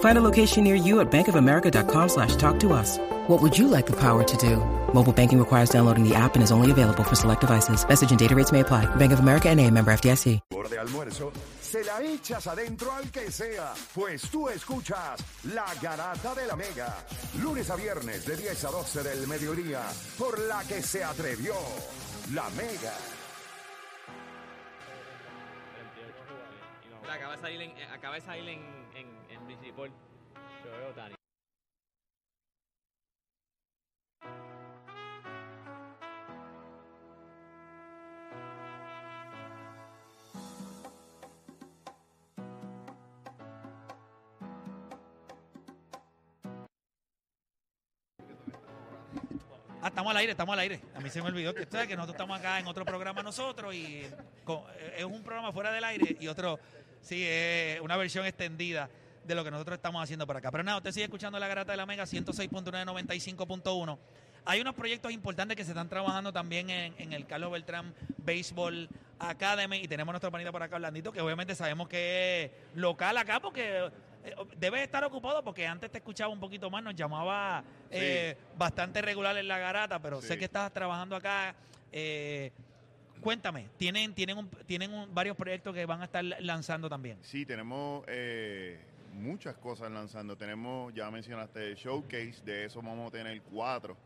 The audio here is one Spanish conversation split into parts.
Find a location near you at bankofamerica.com slash talk to us. What would you like the power to do? Mobile banking requires downloading the app and is only available for select devices. Message and data rates may apply. Bank of America and a member FDIC. De almuerzo, se la echas adentro al que sea, pues tú escuchas La Garata de la Mega, lunes a viernes de 10 a 12 del mediodía, por la que se atrevió La Mega. Mira, acaba de salir en, eh, acaba de salir en, Yo veo. Ah, estamos al aire, estamos al aire. A mí se me olvidó que, ustedes que nosotros estamos acá en otro programa nosotros y eh, es un programa fuera del aire y otro, sí, es una versión extendida de lo que nosotros estamos haciendo por acá. Pero nada, usted sigue escuchando la garata de la Mega 106.995.1. Hay unos proyectos importantes que se están trabajando también en, en el Carlos Beltrán Baseball Academy y tenemos nuestro panita por acá, Orlandito, que obviamente sabemos que es local acá porque eh, debes estar ocupado porque antes te escuchaba un poquito más, nos llamaba eh, bastante regular en la garata, pero sé que estás trabajando acá. eh, cuéntame, ¿tienen, tienen, un- tienen un- varios proyectos que van a estar lanzando también? Sí, tenemos eh, muchas cosas lanzando. Tenemos, ya mencionaste, el showcase, de eso vamos a tener cuatro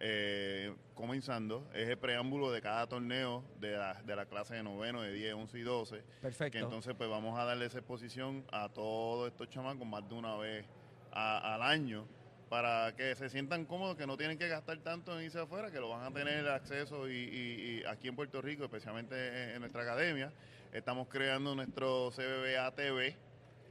eh, comenzando. Es el preámbulo de cada torneo de la, de la clase de noveno, de 10, 11 y 12. Perfecto. Que entonces pues vamos a darle esa exposición a todos estos chamacos más de una vez a- al año para que se sientan cómodos, que no tienen que gastar tanto en irse afuera, que lo van a tener acceso y, y- y aquí en Puerto Rico, especialmente en, en nuestra academia. Estamos creando nuestro CBBA TV,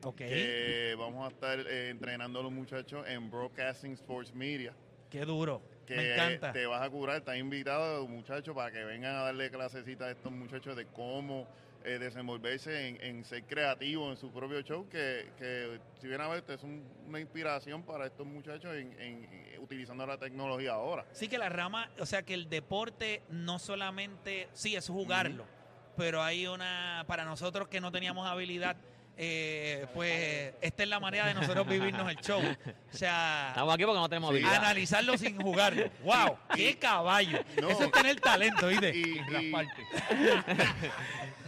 ok. que vamos a estar eh, entrenando a los muchachos en Broadcasting Sports Media. Qué duro. Que Me encanta. te vas a curar, estás invitado, muchachos, para que vengan a darle clasecitas a estos muchachos de cómo eh, desenvolverse en, en ser creativos en su propio show, que, que si bien a ver, es un- una inspiración para estos muchachos en, en- en- utilizando la tecnología ahora. Sí que la rama, o sea que el deporte no solamente, sí, es jugarlo, pero hay una, para nosotros que no teníamos habilidad, eh, pues esta es la manera de nosotros vivirnos el show. O sea, Estamos aquí porque no tenemos Sí. habilidad. analizarlo sin jugarlo. ¡Wow! ¡Qué caballo! No. Eso es tener talento, ¿viste? Y- y-.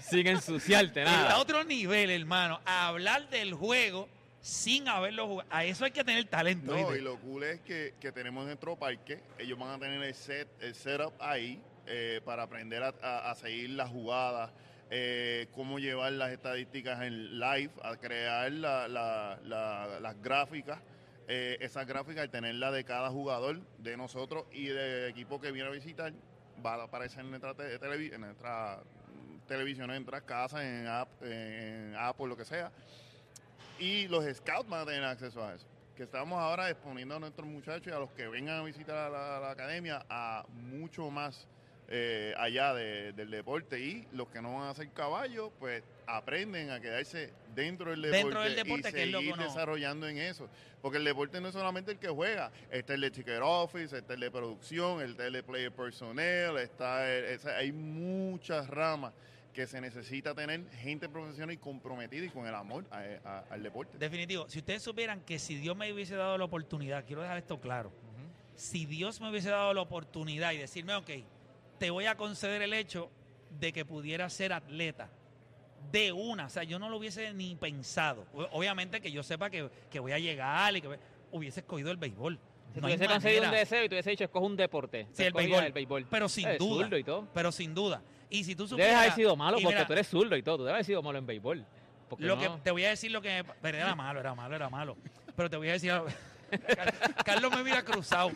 Sin ensuciarte, Está a nada. otro nivel, hermano. A hablar del juego sin haberlo jugado. A eso hay que tener talento, No, ¿viste? y lo cool es que, que tenemos nuestro parque, ellos van a tener el, set, el setup ahí eh, para aprender a, a- a seguir las jugadas, eh, cómo llevar las estadísticas en live, a crear la- la- la- las gráficas. eh, esas gráficas, al tenerla de cada jugador, de nosotros y del equipo que viene a visitar, va a aparecer en nuestra, te- en nuestra televisión, en nuestras casas, en, app, en Apple, lo que sea y los scouts van a tener acceso a eso. Que estamos ahora exponiendo a nuestros muchachos y a los que vengan a visitar a la academia a mucho más eh, allá de- del deporte. Y los que no van a hacer caballos, pues aprenden a quedarse dentro del deporte, Dentro del deporte, y que es lo que seguir desarrollando en eso. Porque el deporte no es solamente el que juega, está el de ticket office, está el de producción, está el de player personnel, está el- hay muchas ramas que se necesita tener gente profesional y comprometida y con el amor a- a- al deporte. Definitivo. Si ustedes supieran que si Dios me hubiese dado la oportunidad, quiero dejar esto claro, si Dios me hubiese dado la oportunidad y decirme, ok, te voy a conceder el hecho de que pudiera ser atleta de una, o sea, yo no lo hubiese ni pensado. Obviamente que yo sepa que, que voy a llegar y que hubiese escogido el béisbol. Si No hay tuviese conseguido un deseo y te hubiese dicho, escoge un deporte. Sí, el béisbol. el béisbol. Pero sin Eres duda. zurdo y todo. Pero sin duda. Y si tú Debes supieras... haber sido malo porque mira, tú eres zurdo y todo. Tú debes haber sido malo en béisbol. Lo no- que te voy a decir lo que pero era malo, era malo, era malo. Pero te voy a decir Carlos me mira cruzado.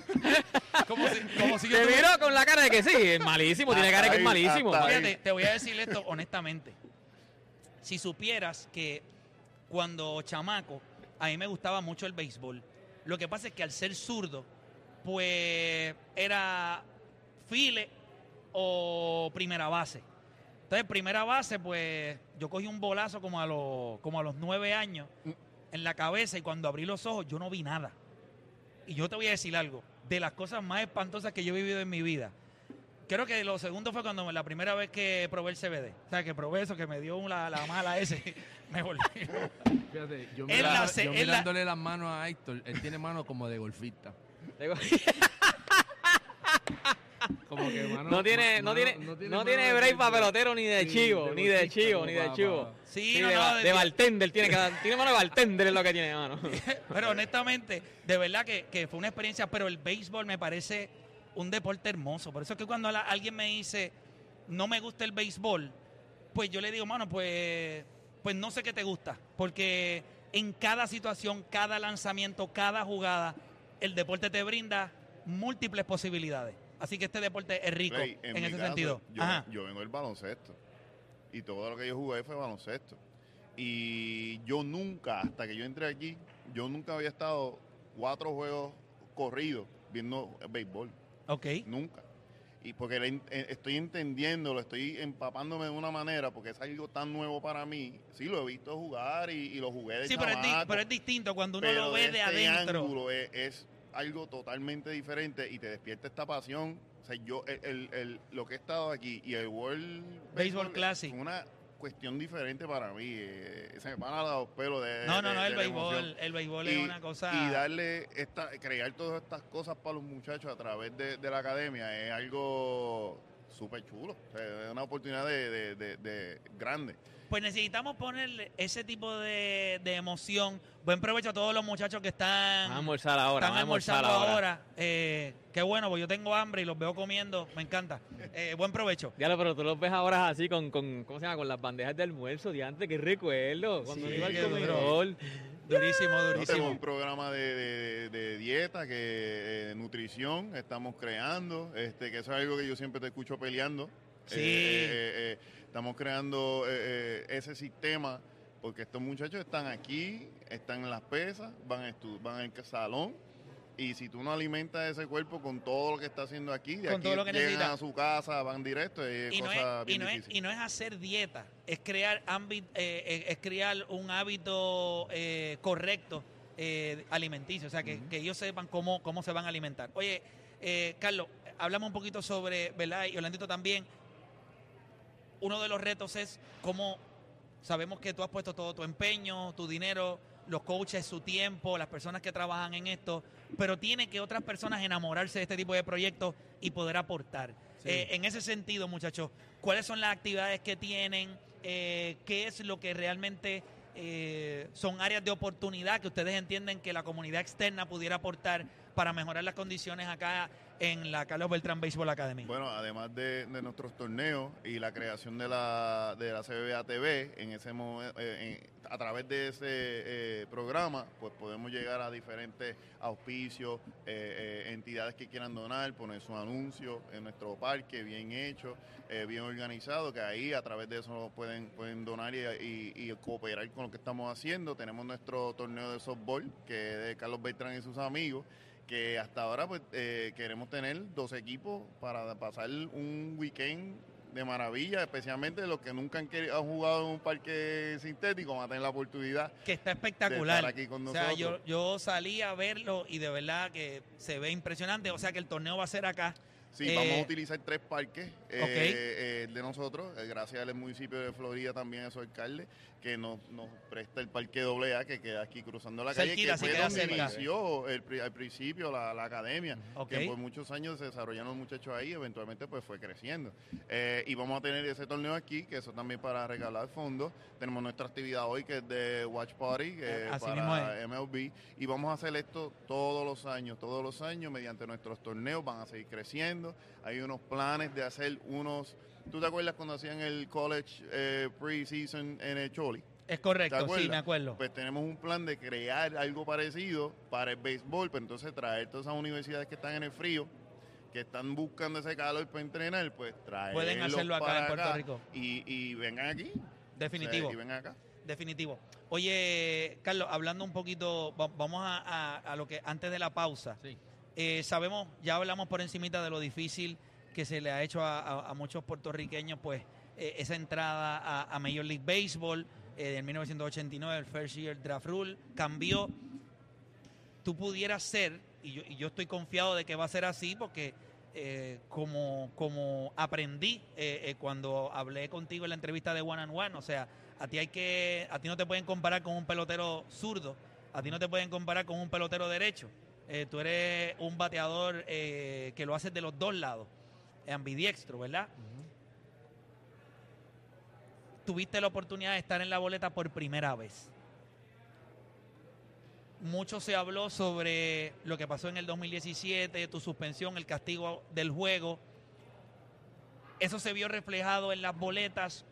Como si, como si yo Te tuviera- miro con la cara de que sí, es malísimo, tiene cara de que es malísimo. hasta ahí. Fíjate, te voy a decir esto honestamente. Si supieras que cuando chamaco a mí me gustaba mucho el béisbol, lo que pasa es que al ser zurdo, pues era file o primera base. Entonces, primera base, pues yo cogí un bolazo como a los, como a los nueve años en la cabeza y cuando abrí los ojos yo no vi nada. Y yo te voy a decir algo, de las cosas más espantosas que yo he vivido en mi vida, creo que lo segundo fue cuando la primera vez que probé el CBD. O sea, que probé eso, que me dio la, la mala ese. Me volví. Fíjate, yo, la yo es la- mirándole las manos a Héctor, él tiene manos como de golfista. Digo, Como que mano- No tiene, ma- no tiene, mano- no mano tiene break para pelotero ni de Sí, chivo, ni de chivo, ni de chivo. Sí, Sí, no, de, no, ba- de- de bartender tiene que dar- tiene mano de bartender es lo que tiene, mano. Pero honestamente, de verdad que, que fue una experiencia, pero el béisbol me parece un deporte hermoso. Por eso es que cuando la- alguien me dice, no me gusta el béisbol, pues yo le digo, mano, pues, pues no sé qué te gusta. Porque en cada situación, cada lanzamiento, cada jugada, el deporte te brinda múltiples posibilidades. Así que este deporte es rico Play, en, ese caso, sentido. Yo, Ajá. yo vengo del baloncesto. Y todo lo que yo jugué fue baloncesto. Y yo nunca, hasta que yo entré aquí, yo nunca había estado cuatro juegos corridos viendo béisbol. Ok. Nunca. Y porque eh, estoy entendiendo, lo estoy empapándome de una manera, porque es algo tan nuevo para mí. Sí, lo he visto jugar y, y lo jugué de Sí, pero es, pero es distinto cuando uno lo ve de, este adentro. ángulo es, es algo totalmente diferente y te despierta esta pasión. O sea, yo, el, el- el- lo que he estado aquí y el World Baseball Classic. Es una cuestión diferente para mí. eh, se me van a los pelos de. No, no, de- no, de el béisbol, el béisbol es una cosa... Y darle, esta, crear todas estas cosas para los muchachos a través de, de la academia es algo súper chulo. O sea, es una oportunidad de, de- de- de grande. Pues necesitamos ponerle ese tipo de, de emoción. Buen provecho a todos los muchachos que están, Vamos a almorzar ahora, están vamos a almorzar almorzando ahora. ahora. Eh, qué bueno, porque yo tengo hambre y los veo comiendo. Me encanta. Eh, buen provecho. Diablo, pero tú los ves ahora así con, con, ¿cómo se llama? Con las bandejas de almuerzo, diante, qué recuerdo. Cuando Sí, iba al comedor. Durísimo, No, tenemos durísimo. un programa de, de- de dieta, que eh, nutrición, estamos creando, este, que eso es algo que yo siempre te escucho peleando. Sí. Eh, eh, eh, estamos creando eh, eh, ese sistema porque estos muchachos están aquí, están en las pesas, van, a estu- van al salón y si tú no alimentas ese cuerpo con todo lo que está haciendo aquí, de Con aquí todo lo que llegan necesita. a su casa, van directo, es Y no, es, y, bien no es, y no es hacer dieta, es crear, ámbit- eh, eh, es crear un hábito eh, correcto eh, alimenticio, o sea, que, que ellos sepan cómo, cómo se van a alimentar. Oye, eh, Carlos, hablamos un poquito sobre, ¿verdad? Y Orlandito también, uno de los retos es cómo sabemos que tú has puesto todo tu empeño, tu dinero, los coaches, su tiempo, las personas que trabajan en esto, pero tiene que otras personas enamorarse de este tipo de proyectos y poder aportar. Sí. Eh, en ese sentido, muchachos, ¿cuáles son las actividades que tienen? Eh, ¿Qué es lo que realmente eh, son áreas de oportunidad que ustedes entienden que la comunidad externa pudiera aportar para mejorar las condiciones acá en la Carlos Beltrán Baseball Academy? Bueno, además de, nuestros torneos y la creación de la, de la CBA TV, en ese eh, en- a través de ese eh, programa, pues podemos llegar a diferentes auspicios, eh, eh, entidades que quieran donar, poner su anuncio en nuestro parque, bien hecho, eh, bien organizado, que ahí a través de eso pueden, pueden donar y, y- y cooperar con lo que estamos haciendo. Tenemos nuestro torneo de softball, que es de Carlos Beltrán y sus amigos que hasta ahora pues eh, queremos tener dos equipos para pasar un weekend de maravilla, especialmente los que nunca han, querido- han jugado en un parque sintético, van a tener la oportunidad. que está de espectacular. estar aquí con o sea, yo, nosotros. yo salí a verlo y de verdad que se ve impresionante. O sea, que el torneo va a ser acá. Sí, Eh, vamos a utilizar tres parques eh, eh, de nosotros, eh, gracias al municipio de Florida también a su alcalde, que nos, nos presta el parque AA que queda aquí cruzando la calle, Cerquita, que fue donde inició el al principio la, la academia, que por muchos años se desarrollaron los muchachos ahí, eventualmente pues fue creciendo. Eh, y vamos a tener ese torneo aquí, que eso también para regalar fondos. Tenemos nuestra actividad hoy que es de Watch Party, para. MLB, y vamos a hacer esto todos los años, todos los años mediante nuestros torneos, van a seguir creciendo. Hay unos planes de hacer unos ¿Tú te acuerdas cuando hacían el college eh, pre-season en el Choli? Es ¿Te correcto, sí, me acuerdo. Pues tenemos un plan de crear algo parecido para el béisbol, pues entonces traer todas esas universidades que están en el frío, que están buscando ese calor para entrenar, pues traerlos Pueden hacerlo acá para en Puerto acá Rico. Y, y vengan aquí. Definitivo. O sea, y vengan acá. Definitivo. Oye, Carlos, hablando un poquito, va- vamos a, a- a lo que antes de la pausa. Sí. Eh, sabemos, ya hablamos por encimita de lo difícil que se le ha hecho a, muchos puertorriqueños, pues eh, esa entrada a, Major League Baseball eh, en 1989, el First Year Draft Rule, cambió. Tú pudieras ser, y yo, y yo estoy confiado de que va a ser así, porque eh, como, como aprendí eh, cuando hablé contigo en la entrevista de One and One, o sea, a ti hay que, a ti no te pueden comparar con un pelotero zurdo, a ti no te pueden comparar con un pelotero derecho. Tú eres un bateador que lo haces de los dos lados, ambidiestro, ¿verdad? Tuviste la oportunidad de estar en la boleta por primera vez. Mucho se habló sobre lo que pasó en el 2017, tu suspensión, el castigo del juego. Eso se vio reflejado en las boletas.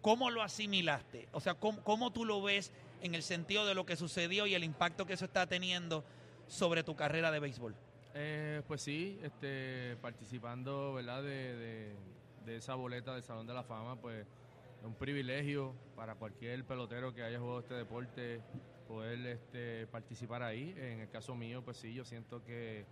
¿Cómo lo asimilaste? O sea, ¿cómo, cómo tú lo ves en el sentido de lo que sucedió y el impacto que eso está teniendo sobre tu carrera de béisbol? Eh, pues sí, este, participando ¿verdad? De, de- esa boleta del Salón de la Fama, pues es un privilegio para cualquier pelotero que haya jugado este deporte poder este, participar ahí. En el caso mío, pues sí, yo siento que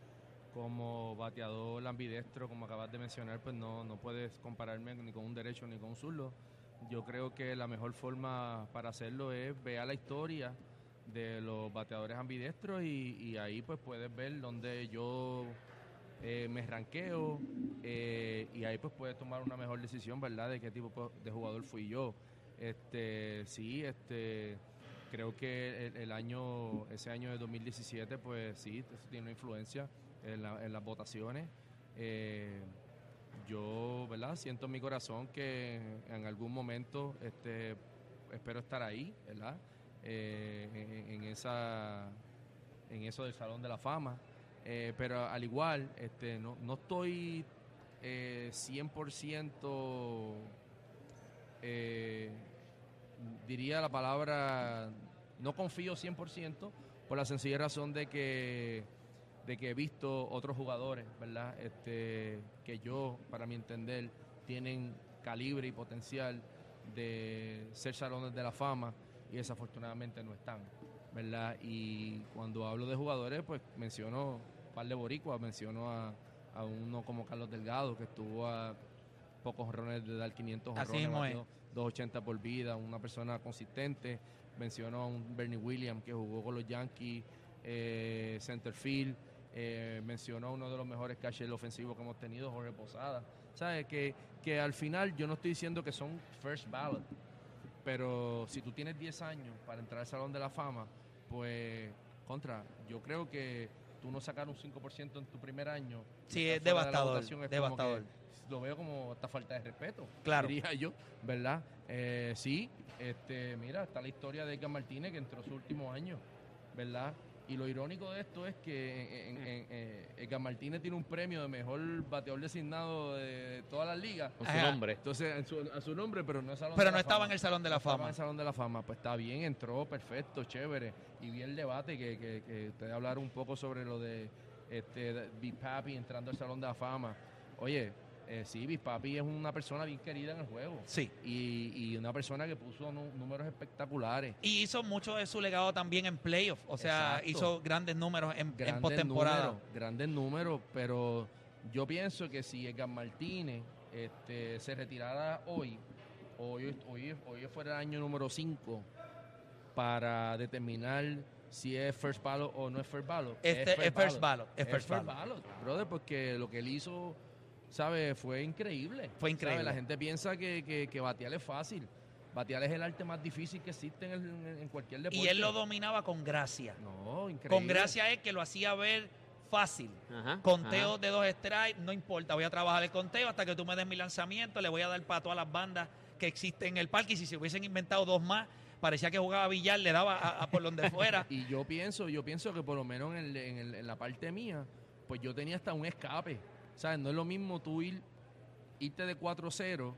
como bateador ambidestro, como acabas de mencionar, pues no, no puedes compararme ni con un derecho ni con un zurdo. Yo creo que la mejor forma para hacerlo es ver la historia de los bateadores ambidestros y, ahí pues puedes ver dónde yo eh, me ranqueo eh, y ahí pues puedes tomar una mejor decisión, ¿verdad? De qué tipo pues, de jugador fui yo. Este, sí, este, creo que el, el año, ese año de 2017, pues sí, eso tiene una influencia en, la- en las votaciones. Eh, yo, ¿verdad? Siento en mi corazón que en algún momento este, espero estar ahí, ¿verdad? Eh, en, esa, en eso del Salón de la Fama. Eh, pero al igual, este, no, no estoy eh, 100%, eh, diría la palabra, no confío 100% por la sencilla razón de que de que he visto otros jugadores, ¿verdad? Este, que yo, para mi entender, tienen calibre y potencial de ser salones de la fama y desafortunadamente no están, ¿verdad? Y cuando hablo de jugadores, pues menciono un par de boricuas, menciono a, a uno como Carlos Delgado, que estuvo a pocos honrones de dar 500 Así honrones, mismo es. batió 280 por vida, una persona consistente. Menciono a un Bernie Williams que jugó con los Yankees, eh, centerfield. Eh, mencionó a uno de los mejores catchers ofensivos que hemos tenido, Jorge Posada. ¿Sabes? Que, que al final yo no estoy diciendo que son first ballot, pero si tú tienes 10 años para entrar al Salón de la Fama, pues, contra, yo creo que tú no sacar un 5% en tu primer año. Sí, es fuera de devastador, es devastador. lo veo como esta falta de respeto, Claro. diría yo, ¿verdad? Eh, sí, este, mira, está la historia de Edgar Martínez que entró su último año, ¿verdad? Y lo irónico de esto es que en, en- en- eh, Edgar Martínez tiene un premio de mejor bateador designado de todas las ligas. Con su nombre. Entonces, en su- a su nombre, pero no es Salón Pero de no la estaba Fama. en el Salón de la No estaba Fama. en el Salón de la Fama. Pues está bien, entró, perfecto, chévere. Y vi el debate que, que, que ustedes hablaron un poco sobre lo de este, Big Papi entrando al Salón de la Fama. Oye, eh, sí, Big Papi es una persona bien querida en el juego. Sí. Y, y una persona que puso números espectaculares. Y hizo mucho de su legado también en playoff. O sea, Exacto. hizo grandes números en, postemporada. números, grandes números, pero yo pienso que si Edgar Martínez este, se retirara hoy, hoy, hoy, hoy fuera el año número 5 para determinar si es first ballot o no es first ballot. Este es first ballot, es first ballot. ballot, brother, porque lo que él hizo, ¿sabes? Fue increíble. Fue increíble. La gente piensa que, que, que batear es fácil. Batear es el arte más difícil que existe en, el- en- cualquier deporte. Y él lo dominaba con gracia. No, increíble. Con gracia es que lo hacía ver fácil. Ajá, Conteo ajá. de dos strikes, no importa, voy a trabajar el conteo hasta que tú me des mi lanzamiento, le voy a dar para todas las bandas que existen en el parque y si se hubiesen inventado dos más, parecía que jugaba billar, le daba a, a por donde fuera. Y yo pienso, yo pienso que por lo menos en, el- en el- en la parte mía, pues yo tenía hasta un escape. ¿Sabes? No es lo mismo tú ir irte de 4-0,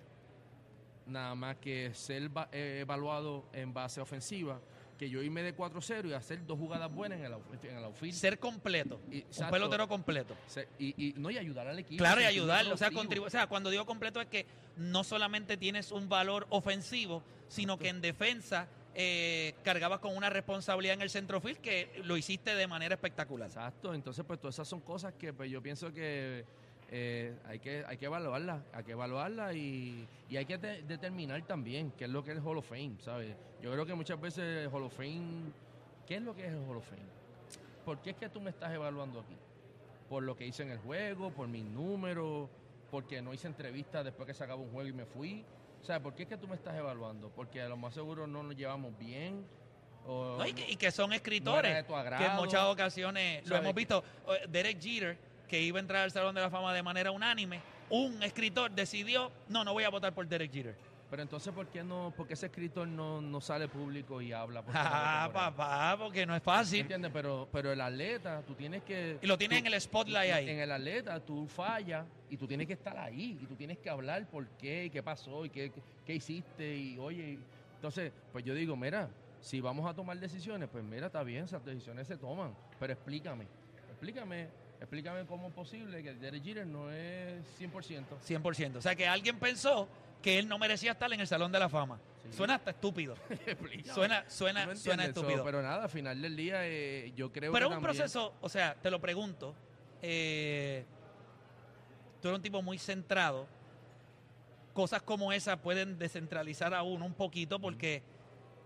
nada más que ser eh, evaluado en base ofensiva, que yo irme de 4-0 y hacer dos jugadas buenas en el, en el outfield. Ser completo. Y- Un exacto. pelotero completo. Y, y- no, y ayudar al equipo. Claro, y ayudarlo. O sea, o sea, cuando digo completo es que no solamente tienes un valor ofensivo, sino que en defensa eh, cargabas con una responsabilidad en el centrofield que lo hiciste de manera espectacular. Exacto, entonces pues todas esas son cosas que pues yo pienso que eh, hay que hay que evaluarlas, hay que evaluarlas y, y hay que de- determinar también qué es lo que es el Hall of Fame, ¿sabes? Yo creo que muchas veces el Hall of Fame, ¿qué es lo que es el Hall of Fame? ¿Por qué es que tú me estás evaluando aquí? ¿Por lo que hice en el juego, por mis números, porque no hice entrevistas después que se acabó un juego y me fui? O sea, ¿por qué es que tú me estás evaluando? Porque a lo más seguro no nos llevamos bien. No, y, que, y que son no escritores tu que en muchas ocasiones lo ¿Sabes hemos visto. Derek Jeter, que iba a entrar al Salón de la Fama de manera unánime, un escritor decidió, no, no voy a votar por Derek Jeter. Pero entonces, ¿por qué no, por qué ese escritor no, no sale público y habla? Por Ah, papá, porque no es fácil. ¿Entiendes? Pero, pero el atleta, tú tienes que... Y lo tienes tú- en el spotlight ahí. En el atleta, tú fallas y tú tienes que estar ahí y tú tienes que hablar por qué, y qué pasó y qué, qué hiciste y oye... Entonces, pues yo digo, mira, si vamos a tomar decisiones, pues mira, está bien, esas decisiones se toman, pero explícame, explícame, explícame cómo es posible que Derek Jeter no es 100%. 100%. O sea, que alguien pensó que él no merecía estar en el Salón de la Fama. Sí. Suena hasta estúpido. Suena, suena, ¿Tú me suena estúpido. pero nada, al final del día eh, yo creo Pero que es un también- proceso, o sea, te lo pregunto. eh, tú eres un tipo muy centrado. Cosas como esas pueden descentralizar a uno un poquito porque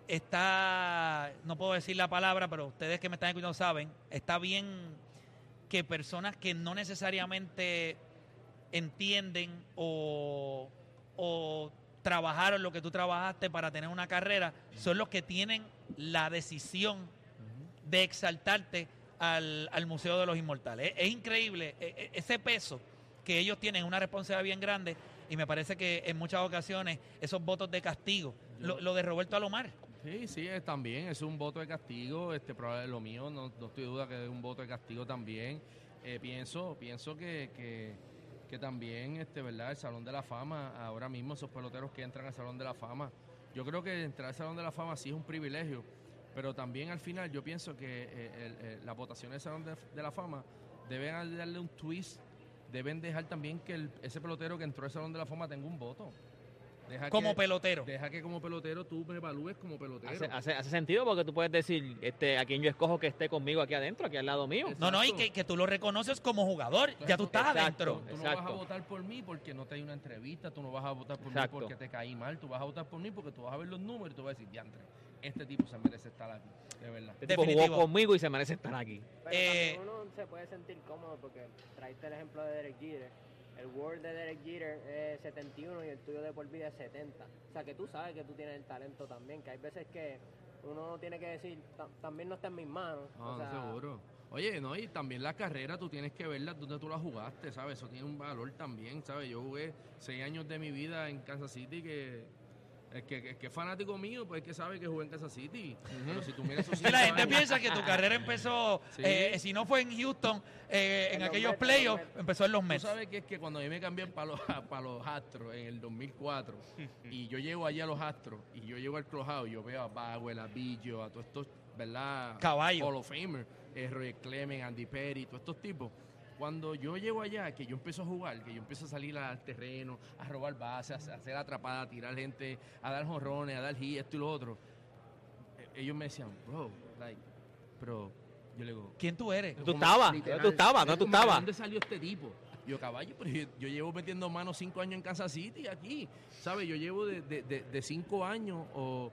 está, no puedo decir la palabra, pero ustedes que me están escuchando saben, está bien que personas que no necesariamente entienden o, o trabajaron lo que tú trabajaste para tener una carrera, son los que tienen la decisión de exaltarte al, al Museo de los Inmortales. Es, es increíble e- e- ese peso que ellos tienen, una responsabilidad bien grande, y me parece que en muchas ocasiones esos votos de castigo, lo, lo de Roberto Alomar, Sí, sí, es, también es un voto de castigo, este probable- lo mío, no, no estoy duda que es un voto de castigo también. Eh, pienso, pienso que, que, que también, este, ¿verdad? El Salón de la Fama, ahora mismo esos peloteros que entran al Salón de la Fama, yo creo que entrar al Salón de la Fama sí es un privilegio, pero también al final yo pienso que eh, el- el- la votación del Salón de, la Fama deben darle un twist, deben dejar también que ese pelotero que entró al Salón de la Fama tenga un voto. Deja como que- pelotero. Deja que como pelotero tú me evalúes como pelotero. Hace, hace- hace sentido porque tú puedes decir este, a quién yo escojo que esté conmigo aquí adentro, aquí al lado mío. No, no, y que, que tú lo reconoces como jugador, ya tú estás Exacto. adentro. Tú no vas a votar por mí porque no te hay una entrevista, tú no vas a votar por Exacto. mí porque te caí mal, tú vas a votar por mí porque tú vas a ver los números y tú vas a decir, diantre, este tipo se merece estar aquí, de verdad. Este tipo Definitivo. jugó conmigo y se merece estar aquí. Pero Eh, uno se puede sentir cómodo porque traiste el ejemplo de Derek. El World de Derek Jeter es 71 y el tuyo de por vida es 70. O sea que tú sabes que tú tienes el talento también, que hay veces que uno tiene que decir, "Ta- también no está en mis manos. Ah, o sea, seguro. Oye, no, y también la carrera tú tienes que verla donde tú la jugaste, ¿sabes? Eso tiene un valor también, ¿sabes? Yo jugué seis años de mi vida en Kansas City que... El que, el que es fanático mío, pues es que sabe que jugué en Kansas City. Pero si tú miras esos Y la gente años- piensa que tu carrera empezó, Sí. eh, si no fue en Houston, eh, en, En los aquellos playoffs, empezó en los Tú Mets. sabes que es que cuando a mí me cambian para los, para los Astros en el 2004 y yo llego allá a los Astros y yo llego al y yo veo a Bagwell, a Billo, a todos estos, ¿verdad? Caballo. Hall of Famer, eh, Roy Clement, Andy Perry, todos estos tipos. Cuando yo llego allá, que yo empiezo a jugar, que yo empiezo a salir al terreno, a robar bases, a hacer atrapadas, a tirar gente, a dar jonrones, a dar hit, esto y lo otro, eh, ellos me decían, bro, like, pero yo le digo, ¿Quién tú eres? ¿Tú estabas? literal, ¿Dónde tú estabas? es ¿Dónde tú como, ¿de estabas? ¿Dónde salió este tipo? Yo, caballo, pero yo, yo llevo metiendo manos cinco años en Kansas City aquí, ¿sabes? Yo llevo de, de- de- de cinco años o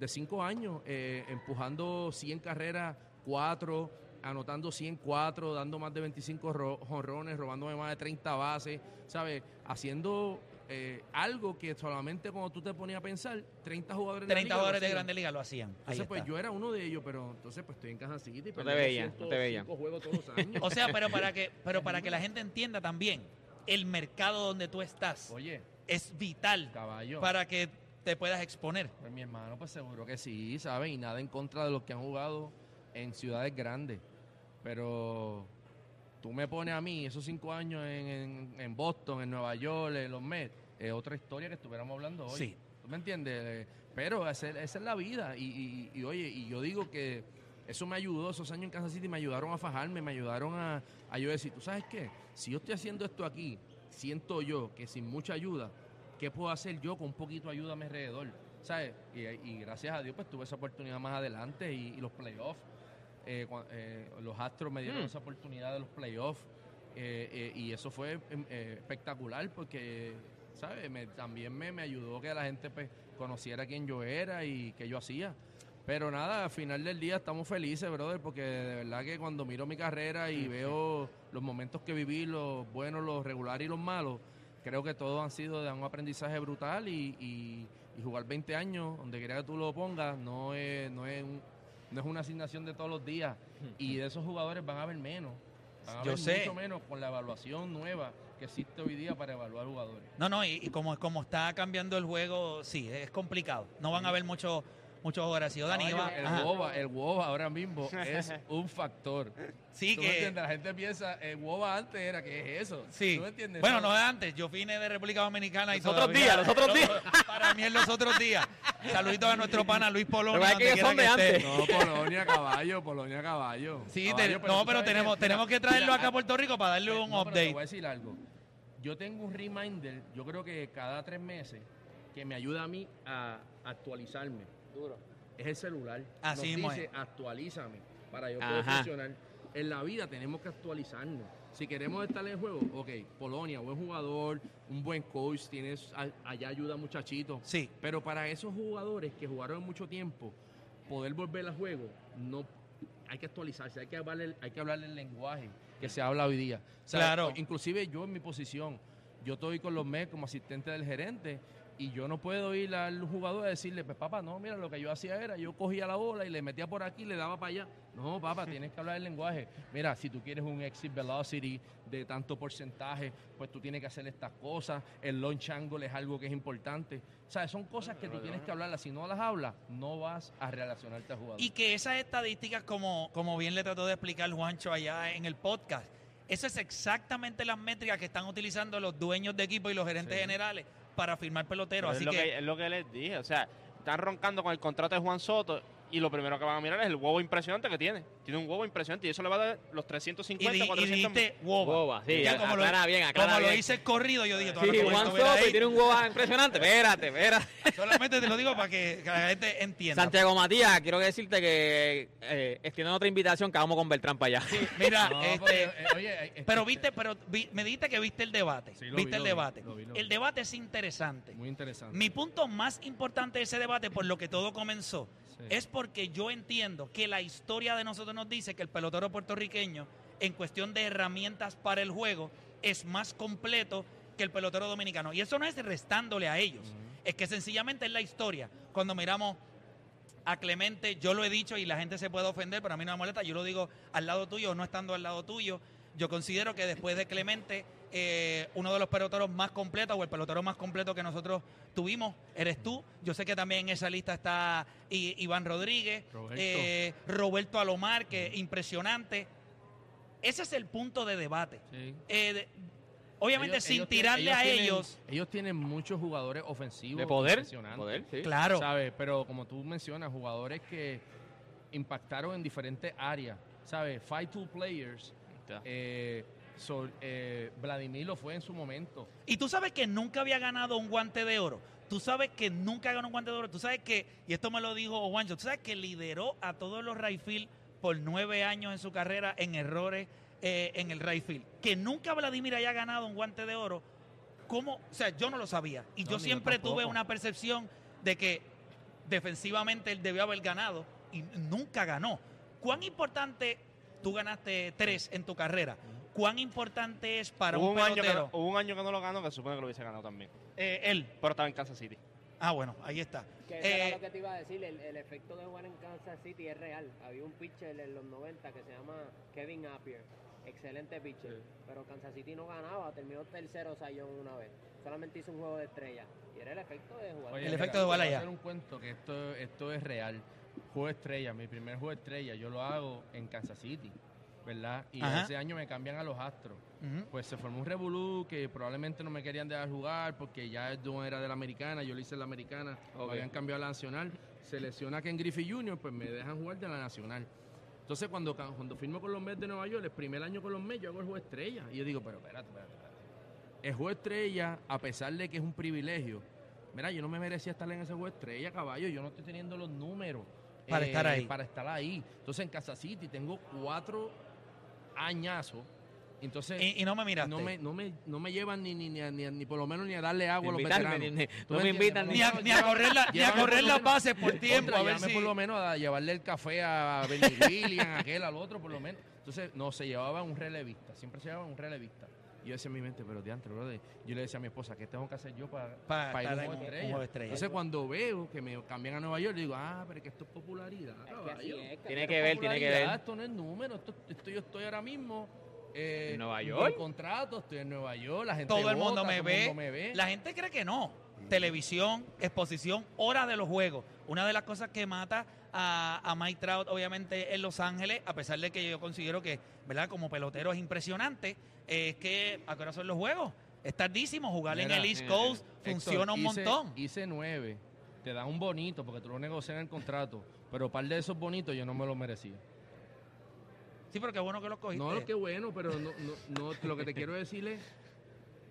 de cinco años eh, empujando 100 carreras, cuatro, anotando 104, dando más de 25 ro- jonrones, robándome más de 30 bases, ¿sabes? Haciendo eh, algo que solamente cuando tú te ponías a pensar, 30 jugadores 30 la liga lo jugadores de hacían. Grande Liga lo hacían. Ahí Entonces, pues está. yo era uno de ellos, pero entonces pues estoy en Kansas City. te perdí veían, no te 205 veían. juegos todos los años. O sea, pero para que, pero para que la gente entienda también, el mercado donde tú estás Oye, es vital caballo. para que te puedas exponer. Pues mi hermano, pues seguro que sí, ¿sabes? Y nada en contra de los que han jugado en ciudades grandes. Pero tú me pones a mí esos cinco años en, en- en Boston, en Nueva York, en los Mets, es otra historia que estuviéramos hablando hoy. Sí. ¿Tú me entiendes? Pero esa, es- esa es la vida. Y, y- y, oye, y yo digo que eso me ayudó, esos años en Kansas City me ayudaron a fajarme, me ayudaron a, a yo decir, ¿tú sabes qué? Si yo estoy haciendo esto aquí, siento yo que sin mucha ayuda, ¿qué puedo hacer yo con un poquito de ayuda a mi alrededor? ¿Sabes? Y, y gracias a Dios, pues tuve esa oportunidad más adelante y, y los playoffs. Eh, eh, los Astros me dieron Mm. esa oportunidad de los playoffs. eh, eh, y eso fue em, eh, espectacular porque, ¿sabes? Me- también me, me ayudó que la gente pues, conociera quién yo era y qué yo hacía. Pero nada, al final del día estamos felices, brother, porque de verdad que cuando miro mi carrera y veo los momentos que viví, los buenos, los regulares y los malos, creo que todos han sido de un aprendizaje brutal y, y- y jugar 20 años, donde quiera que tú lo pongas, no es, no es, un- no es una asignación de todos los días. Y de esos jugadores van a haber menos. Van a Yo sé. mucho menos con la evaluación nueva que existe hoy día para evaluar jugadores. No, no, y, y como, como está cambiando el juego, sí, es complicado. No van a haber muchos muchos. O Dani, Caballo, el ajá. WOBA, el WOBA ahora mismo es un factor. Sí, ¿Tú me que- entiendes? La gente piensa, el WOBA antes era, ¿qué es eso? Sí. ¿Tú me entiendes? Bueno, no de antes. Yo vine de República Dominicana y Los otros días, los otros días. Para mí es los otros días. Saluditos a nuestro pana Luis Polonia. Que es que son de antes. No, Polonia, caballo, Polonia, caballo. Sí, Caballo, te- no, pero tenemos, que- tenemos que traerlo mira, acá a Puerto Rico para darle un no, pero Te update. voy a decir algo. Yo tengo un reminder, yo creo que cada tres meses, que me ayuda a mí a actualizarme. Duro. Es el celular. Así Nos dice, es. actualízame para yo poder Ajá. funcionar. En la vida tenemos que actualizarnos. Si queremos estar en el juego, ok, Polonia, buen jugador, un buen coach, tienes a- allá ayuda muchachito. Sí. Pero para esos jugadores que jugaron mucho tiempo, poder volver al juego, no hay que actualizarse, hay que hablarle, hay que hablarle el lenguaje que se habla hoy día. O sea, Claro. Inclusive yo en mi posición, yo estoy con los MES como asistente del gerente y yo no puedo ir al jugador a decirle, pues papá, no, mira, lo que yo hacía era, yo cogía la bola y le metía por aquí y le daba para allá. No, papá, tienes que hablar el lenguaje. Mira, si tú quieres un exit velocity de tanto porcentaje, pues tú tienes que hacer estas cosas. El launch angle es algo que es importante. O sea, son cosas que tú tienes que hablarlas. Si no las hablas, no vas a relacionarte al jugador. Y que esas estadísticas, como, como bien le trató de explicar Juancho allá en el podcast, eso es exactamente las métricas que están utilizando los dueños de equipo y los gerentes Sí. generales para firmar peloteros. Pero Así es, lo que, que, es lo que les dije. O sea, están roncando con el contrato de Juan Soto y lo primero que van a mirar es el huevo impresionante que tiene. Tiene un huevo impresionante y eso le va a dar los y, 350, di- y 400 dijiste Woba. Woba, sí, Ya a- como lo- bien, aclara Como lo hice corrido, yo dije, Sí, Juan Soto y tiene un huevo impresionante. Espérate, espérate. Solamente te lo digo para que, que la gente entienda. Santiago Matías, quiero decirte que eh, extienden otra invitación que vamos con Beltrán para allá. Mira, No, este, porque, eh, oye, eh, este- pero viste, pero vi- me dijiste que viste el debate. Sí, lo viste vi, el lo vi, debate. lo vi, lo El debate es interesante. Muy interesante. Mi punto más importante de ese debate, por lo que todo comenzó, Sí. es porque yo entiendo que la historia de nosotros nos dice que el pelotero puertorriqueño, en cuestión de herramientas para el juego, es más completo que el pelotero dominicano. Y eso no es restándole a ellos, es que sencillamente es la historia. Cuando miramos a Clemente, yo lo he dicho y la gente se puede ofender, pero a mí no me molesta, yo lo digo al lado tuyo o no estando al lado tuyo. Yo considero que después de Clemente, eh, uno de los peloteros más completos o el pelotero más completo que nosotros tuvimos eres tú. Yo sé que también en esa lista está I- Iván Rodríguez, Roberto. eh, Roberto Alomar, que impresionante. Ese es el punto de debate. Sí. Eh, de- obviamente Ellos- sin ellos tienen- tirarle a tienen- ellos, Ellos tienen muchos jugadores ofensivos. De poder. Poder, sí. claro. ¿Sabes? Pero como tú mencionas, jugadores que impactaron en diferentes áreas. ¿Sabes? Five two players. Eh, so- eh, Vladimir lo fue en su momento. Y tú sabes que nunca había ganado un guante de oro. Tú sabes que nunca ganó un guante de oro. Tú sabes que, y esto me lo dijo Juancho, tú sabes que lideró a todos los right field por nueve años en su carrera en errores eh, en el right field. Que nunca Vladimir haya ganado un guante de oro. ¿Cómo? O sea, yo no lo sabía. Y No, yo siempre tuve una percepción de que defensivamente él debió haber ganado y nunca ganó. ¿Cuán importante, tú ganaste tres en tu carrera, cuán importante es para hubo, un un año que, pelotero? hubo un año que no lo ganó, que se supone que lo hubiese ganado también. Eh, él. Pero estaba en Kansas City. Ah, bueno, ahí está. Que eso era Eh, lo que te iba a decir, el, el efecto de jugar en Kansas City es real. Había un pitcher en los 90 que se llama Kevin Appier, excelente pitcher, pero Kansas City no ganaba, terminó tercero Sayón una vez. Solamente hizo un juego de estrella y era el efecto de jugar. Oye, El efecto de te voy bola a hacer un cuento que esto, esto es real. Juego de estrella, mi primer juego de estrella, yo lo hago en Kansas City. ¿Verdad? Y Ajá. ese año me cambian a los Astros. Pues se formó un revolú que probablemente no me querían dejar jugar porque ya yo era de la americana, yo le hice la americana, me Ok. habían cambiado a la nacional. Se lesiona Ken Griffey Jr., pues me dejan jugar de la nacional. Entonces cuando, cuando firmo con los Mets de Nueva York, el primer año con los Mets, yo hago el juego estrella. Y yo digo, pero espérate, espérate, espérate. El juego estrella, a pesar de que es un privilegio, mira, yo no me merecía estar en ese juego estrella, caballo, yo no estoy teniendo los números. eh, Para estar ahí. Para estar ahí. Entonces en Casa City tengo cuatro añazos. Entonces, Y, y no me miraste. no me, no me, no me llevan ni, ni, ni, a- ni, a- ni por lo menos ni a darle agua a los veteranos. ni- ni- ¿Tú no me invitan ni, a, a correr, la- ni a correr las bases por tiempo. Contra, a ver si... por lo menos a llevarle el café a Benny Williams, a aquel, al otro, por lo menos. Entonces, no, se llevaba un relevista. Siempre se llevaba un relevista. Yo decía en mi mente, pero diantre, brother. Yo le decía a mi esposa, ¿qué tengo que hacer yo para, Para para ir un- estrella? estrella. Entonces, cuando veo que me cambian a Nueva York, digo, ah, pero es que esto es popularidad, Es que Tiene que ver, tiene que ver. Esto no es número, esto, esto yo estoy ahora mismo. eh, ¿En Nueva York? contrato, estoy en Nueva York, la gente todo el mundo vota, me todo el ve. mundo me ve. La gente cree que no. Televisión, exposición, hora de los juegos. Una de las cosas que mata a, a Mike Trout, obviamente, en Los Ángeles, a pesar de que yo considero que, ¿verdad? Como pelotero es impresionante, es que ¿a qué hora son los juegos? Es tardísimo. Jugar en el East eh, Coast Héctor, funciona un hice- montón. Hice nueve. Te dan un bonito porque tú lo negocias en el contrato. Pero par de esos bonitos yo no me los merecía. Sí, pero qué bueno que los cogiste. No, lo que bueno, pero no, no, no, lo que te quiero decir es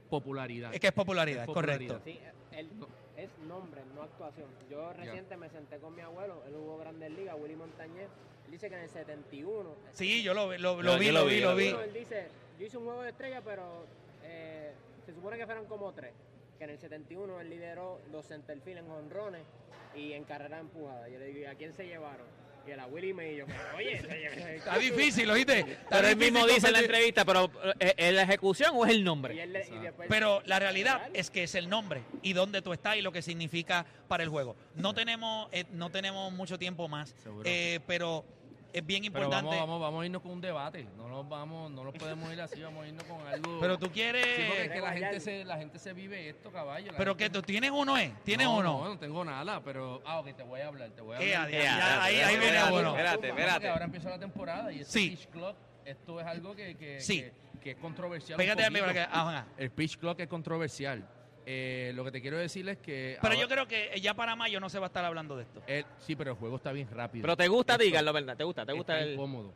popularidad. Es que es popularidad, Es correcto. popularidad. Sí, él- es nombre, no actuación. Yo reciente me senté con mi abuelo, él jugó Grandes Ligas, Willy Montañez. Él dice que en el 71. Sí, yo lo, vi- lo, vi, yo lo lo vi, vi, lo yo vi. lo Él dice, yo hice un juego de estrella, pero eh, se supone que fueron como tres. Que en el 71 él lideró los centerfield en honrones y en carrera empujada. Yo le digo, ¿y a quién se llevaron? Y a la Willy me y yo, oye, Está difícil, ¿oíste? Está Pero él mismo dice en la entrevista, pero ¿eh, ¿es la ejecución o es el Y nombre? él le- y después- Pero la realidad es que es el nombre y dónde tú estás y lo que significa para el juego. No tenemos, eh, no tenemos mucho tiempo más, eh, pero es bien Pero importante. vamos, vamos, vamos a irnos con un debate. No nos vamos, no nos podemos ir así, vamos a irnos con algo. Pero tú quieres. Sí, porque es que la gente se, la gente se vive esto, caballo. la pero gente- que tú tienes uno, ¿eh? ¿Tienes no, uno? No, no tengo nada, pero. Ah, ok, te voy a hablar, te voy a Eh, hablar. ya, Ya, ya, ahí, ahí viene uno. espérate, espérate. ahora empieza la temporada y ese Sí. pitch clock, esto es algo que, que, Sí. que, que es controversial. Pégate al poquito. para que. ajá. El pitch clock es controversial. Eh, lo que te quiero decir es que. Pero ahora- yo creo que ya para mayo no se va a estar hablando de esto. el- sí, pero el juego está bien rápido. Pero te gusta, Esto díganlo, ¿verdad? ¿Te gusta? ¿Te gusta está el...? incómodo.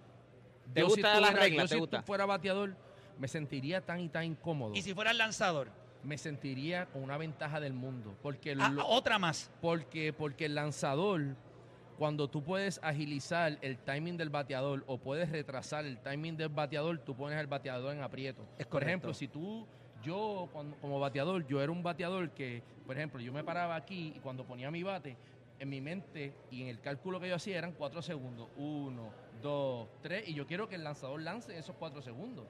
¿Te Yo, gusta si las tuviera- reglas? yo ¿Te si gusta? fuera bateador, me sentiría tan y tan incómodo. Y si fuera el lanzador. Me sentiría con una ventaja del mundo. Porque, Ah, lo- otra más. porque, porque el lanzador, cuando tú puedes agilizar el timing del bateador o puedes retrasar el timing del bateador, tú pones al bateador en aprieto. Es Por correcto. ejemplo, si tú, yo cuando- como bateador, yo era un bateador que, por ejemplo, yo me paraba aquí y cuando ponía mi bate, en mi mente y en el cálculo que yo hacía eran cuatro segundos. Uno, dos, tres. Y yo quiero que el lanzador lance en esos cuatro segundos.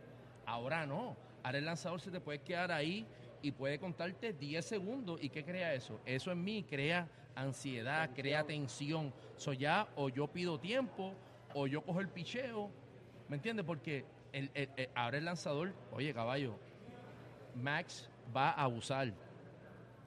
Ahora no. Ahora el lanzador se te puede quedar ahí y puede contarte 10 segundos. ¿Y qué crea eso? Eso en mí crea ansiedad, crea tensión. So ya o yo pido tiempo o yo cojo el picheo. ¿Me entiendes? Porque el- el- el- ahora el lanzador, oye caballo, Max va a abusar.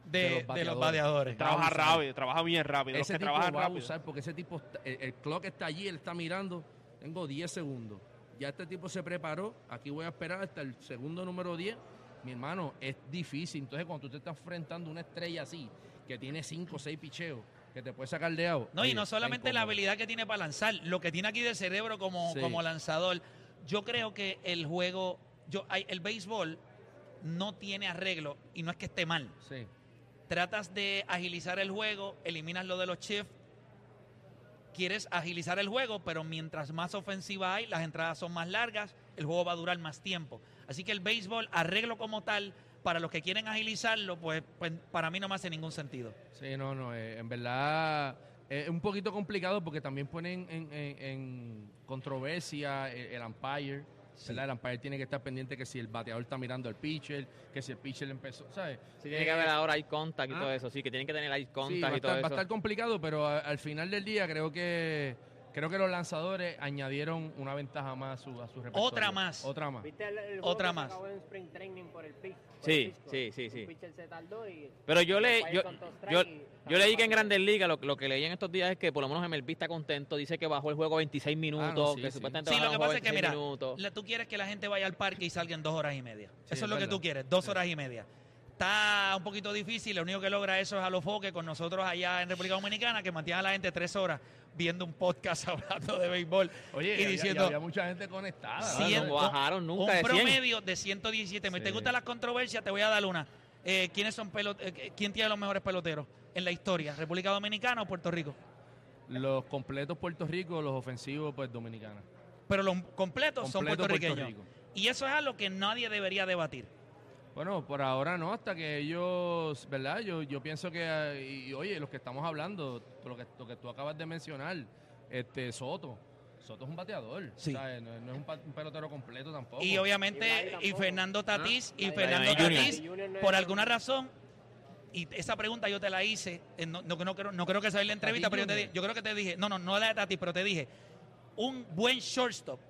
De, De los los bateadores. Trabaja rápido, trabaja bien rápido. Los Ese que tipo trabajan va a rápido. abusar porque ese tipo, el, el clock está allí, él está mirando. Tengo 10 segundos. Ya este tipo se preparó. Aquí voy a esperar hasta el segundo número 10. Mi hermano, es difícil. Entonces, cuando tú te estás enfrentando a una estrella así, que tiene 5 o 6 picheos, que te puede sacar de out. No, y no solamente la habilidad que tiene para lanzar, lo que tiene aquí de cerebro como, Sí. como lanzador. Yo creo que el juego, yo, el béisbol no tiene arreglo y no es que esté mal. Sí. Tratas de agilizar el juego, eliminas lo de los shifts. Quieres agilizar el juego, pero mientras más ofensiva hay, las entradas son más largas, el juego va a durar más tiempo. Así que el béisbol, arreglo como tal, para los que quieren agilizarlo, pues, pues para mí no me hace ningún sentido. Sí, no, no. eh, en verdad eh, es un poquito complicado porque también ponen en, en- en controversia el, el umpire. ¿Verdad? El umpire tiene que estar pendiente que si el bateador está mirando al pitcher, que si el pitcher empezó, ¿sabes? Sí, tiene Eh, que haber ahora eye contact y ah. todo eso. Sí, que tienen que tener eye Sí, contact va, y todo estar, va a eso. estar complicado, pero a- al final del día creo que creo que los lanzadores añadieron una ventaja más a su, a su repertorio. Otra más. Otra más. ¿Viste el, el juego Otra que más. acabó en Spring Training por el pitch? por Sí, el sí, sí, sí. Un pitcher se tardó y... Pero yo, le, yo, con dos yo, yo leí que en Grandes Ligas, lo, lo que leí en estos días es que por lo menos MLB está contento, dice que bajó el juego a 26 minutos, sí, que sí. supuestamente Sí, lo que pasa es que, 26 mira, la- tú quieres que la gente vaya al parque y salga en dos horas y media. Sí, eso es es lo que tú quieres, dos horas y media. Está un poquito difícil, lo único que logra eso es a los foques con nosotros allá en República Dominicana, que mantiene a la gente tres horas viendo un podcast hablando de béisbol Oye, y había- diciendo había mucha gente conectada. Cien- no bajaron nunca un de 100. promedio de 117. ¿Me te gustan las controversias? Te voy a dar una. Eh, ¿quiénes son pelot eh, ¿Quién tiene los mejores peloteros en la historia? ¿República Dominicana o Puerto Rico? Los completos Puerto Rico, los ofensivos, pues dominicanos. Pero los completos son puertorriqueños. Puerto Rico. Y eso es algo que nadie debería debatir. Bueno, por ahora no, hasta que ellos, ¿verdad? Yo, yo pienso que, eh, y, oye, los que estamos hablando, lo que, lo que tú acabas de mencionar, este Soto. Soto es un bateador, Sí. ¿sabes? No, no es un, pa- un pelotero completo tampoco. Y obviamente, y tampoco. Fernando Tatís, y Fernando. Tatís, por alguna razón, y esa pregunta yo te la hice, eh, no, no, no creo, no creo que sea en la entrevista, pero yo, te, yo creo que te dije, no, no, no la de Tatís, pero te dije, un buen shortstop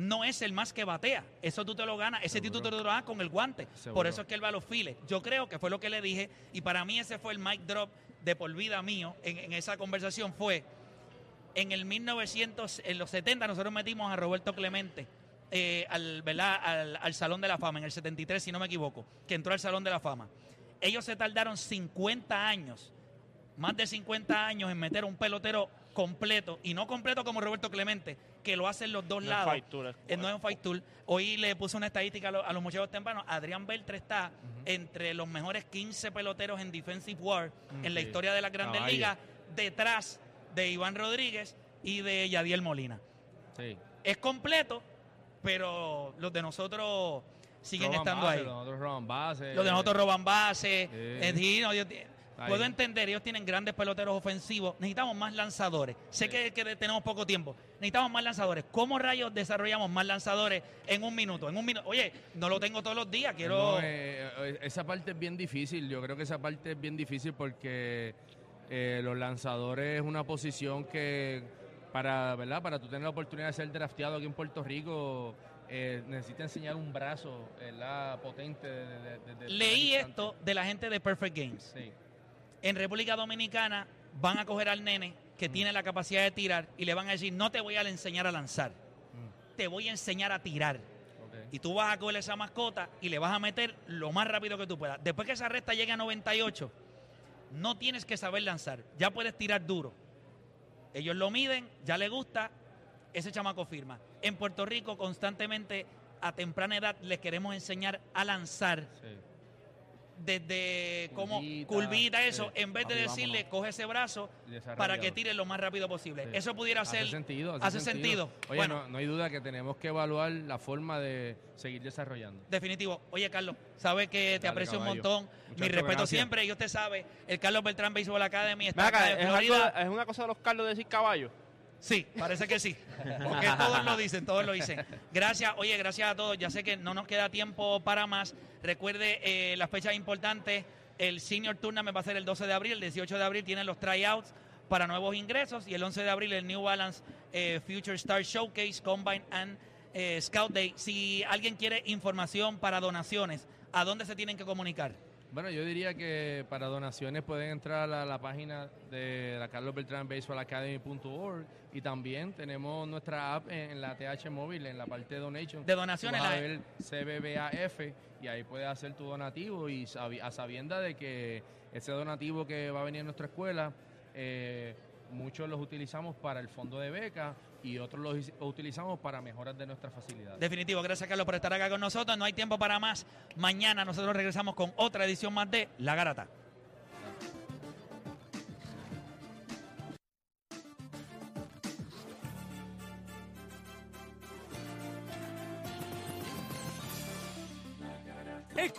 no es el más que batea. Eso tú te lo ganas, ese título te lo ganas con el guante. Por eso es que él va a los files. Yo creo que fue lo que le dije, y para mí ese fue el mic drop de por vida mío en, en esa conversación, fue en el 1900, en los 70 nosotros metimos a Roberto Clemente eh, al, ¿verdad? Al, al Salón de la Fama, en el 73 si no me equivoco, que entró al Salón de la Fama. Ellos se tardaron 50 años, más de 50 años en meter un pelotero completo, y no completo como Roberto Clemente, que lo hacen los dos No lados. tool, es- Eh, no es un fight tool. Hoy le puse una estadística a, lo- a los muchachos tempranos. Adrián Beltre está entre los mejores 15 peloteros en defensive war en la historia de las grandes Caballo. ligas, detrás de Iván Rodríguez y de Yadiel Molina. Sí. Es completo, pero los de nosotros siguen Roban estando base, ahí. Los otros roban base. Los de nosotros roban base. Sí. Ahí. puedo entender, ellos tienen grandes peloteros ofensivos. Necesitamos más lanzadores. Sé Sí. que, que tenemos poco tiempo. Necesitamos más lanzadores. ¿Cómo rayos desarrollamos más lanzadores en un minuto? En un minuto. Oye, no lo tengo todos los días. Quiero. No, eh, eh, esa parte es bien difícil. Yo creo que esa parte es bien difícil porque eh, los lanzadores es una posición que para, ¿verdad? Para tú tener la oportunidad de ser drafteado aquí en Puerto Rico eh, necesita enseñar un brazo ¿verdad? potente. de- de- Leí esto de la gente de Perfect Games. Sí. En República Dominicana van a coger al nene que Mm. tiene la capacidad de tirar y le van a decir, no te voy a enseñar a lanzar, Mm, te voy a enseñar a tirar. Y tú vas a coger esa mascota y le vas a meter lo más rápido que tú puedas. Después que esa recta llegue a 98, no tienes que saber lanzar. Ya puedes tirar duro. Ellos lo miden, ya le gusta, ese chamaco firma. En Puerto Rico constantemente a temprana edad les queremos enseñar a lanzar Sí. Desde como Curvita, eso, sí. en vez de decirle vámonos. coge ese brazo para que tire lo más rápido posible. Sí. Eso pudiera ser Hace sentido. hace sentido. Oye, Bueno. no, no hay duda que tenemos que evaluar la forma de seguir desarrollando. Definitivo. Oye, Carlos, sabe que te Dale, aprecio un montón. Mi respeto gracias. siempre. Y usted sabe, el Carlos Beltrán Baseball Academy está Ven acá, acá en ¿es, algo- es una cosa de los Carlos de decir caballo. Sí, parece que sí. Porque todos lo dicen, todos lo dicen. Gracias, oye, gracias a todos. Ya sé que no nos queda tiempo para más. Recuerde eh, las fechas importantes. El Senior Tournament va a ser el 12 de abril. El 18 de abril tienen los tryouts para nuevos ingresos. Y el 11 de abril el New Balance eh, Future Star Showcase, Combine and eh, Scout Day. Si alguien quiere información para donaciones, ¿a dónde se tienen que comunicar? Bueno, yo diría que para donaciones pueden entrar a la, página de la Carlos Beltrán Baseball Academy.org y también tenemos nuestra app en, la TH móvil, en la parte de donation. De donaciones, vas a ver CBBAF y ahí puedes hacer tu donativo y sabi- a sabienda de que ese donativo que va a venir a nuestra escuela, eh, muchos los utilizamos para el fondo de beca y otros los utilizamos para mejoras de nuestras facilidades. Definitivo, gracias Carlos por estar acá con nosotros. No hay tiempo para más. Mañana nosotros regresamos con otra edición más de La Garata.